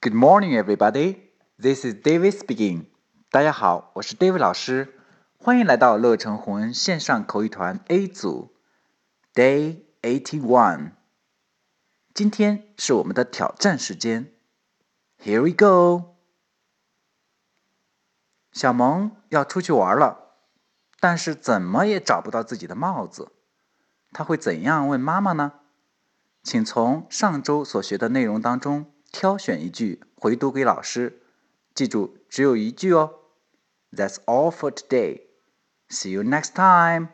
Good morning, everybody. This is David speaking. 大家好，我是 David 老师，欢迎来到乐成红恩线上口语团 A 组，Day Eighty One。今天是我们的挑战时间，Here we go。小萌要出去玩了，但是怎么也找不到自己的帽子，他会怎样问妈妈呢？请从上周所学的内容当中。挑选一句回读给老师，记住只有一句哦。That's all for today. See you next time.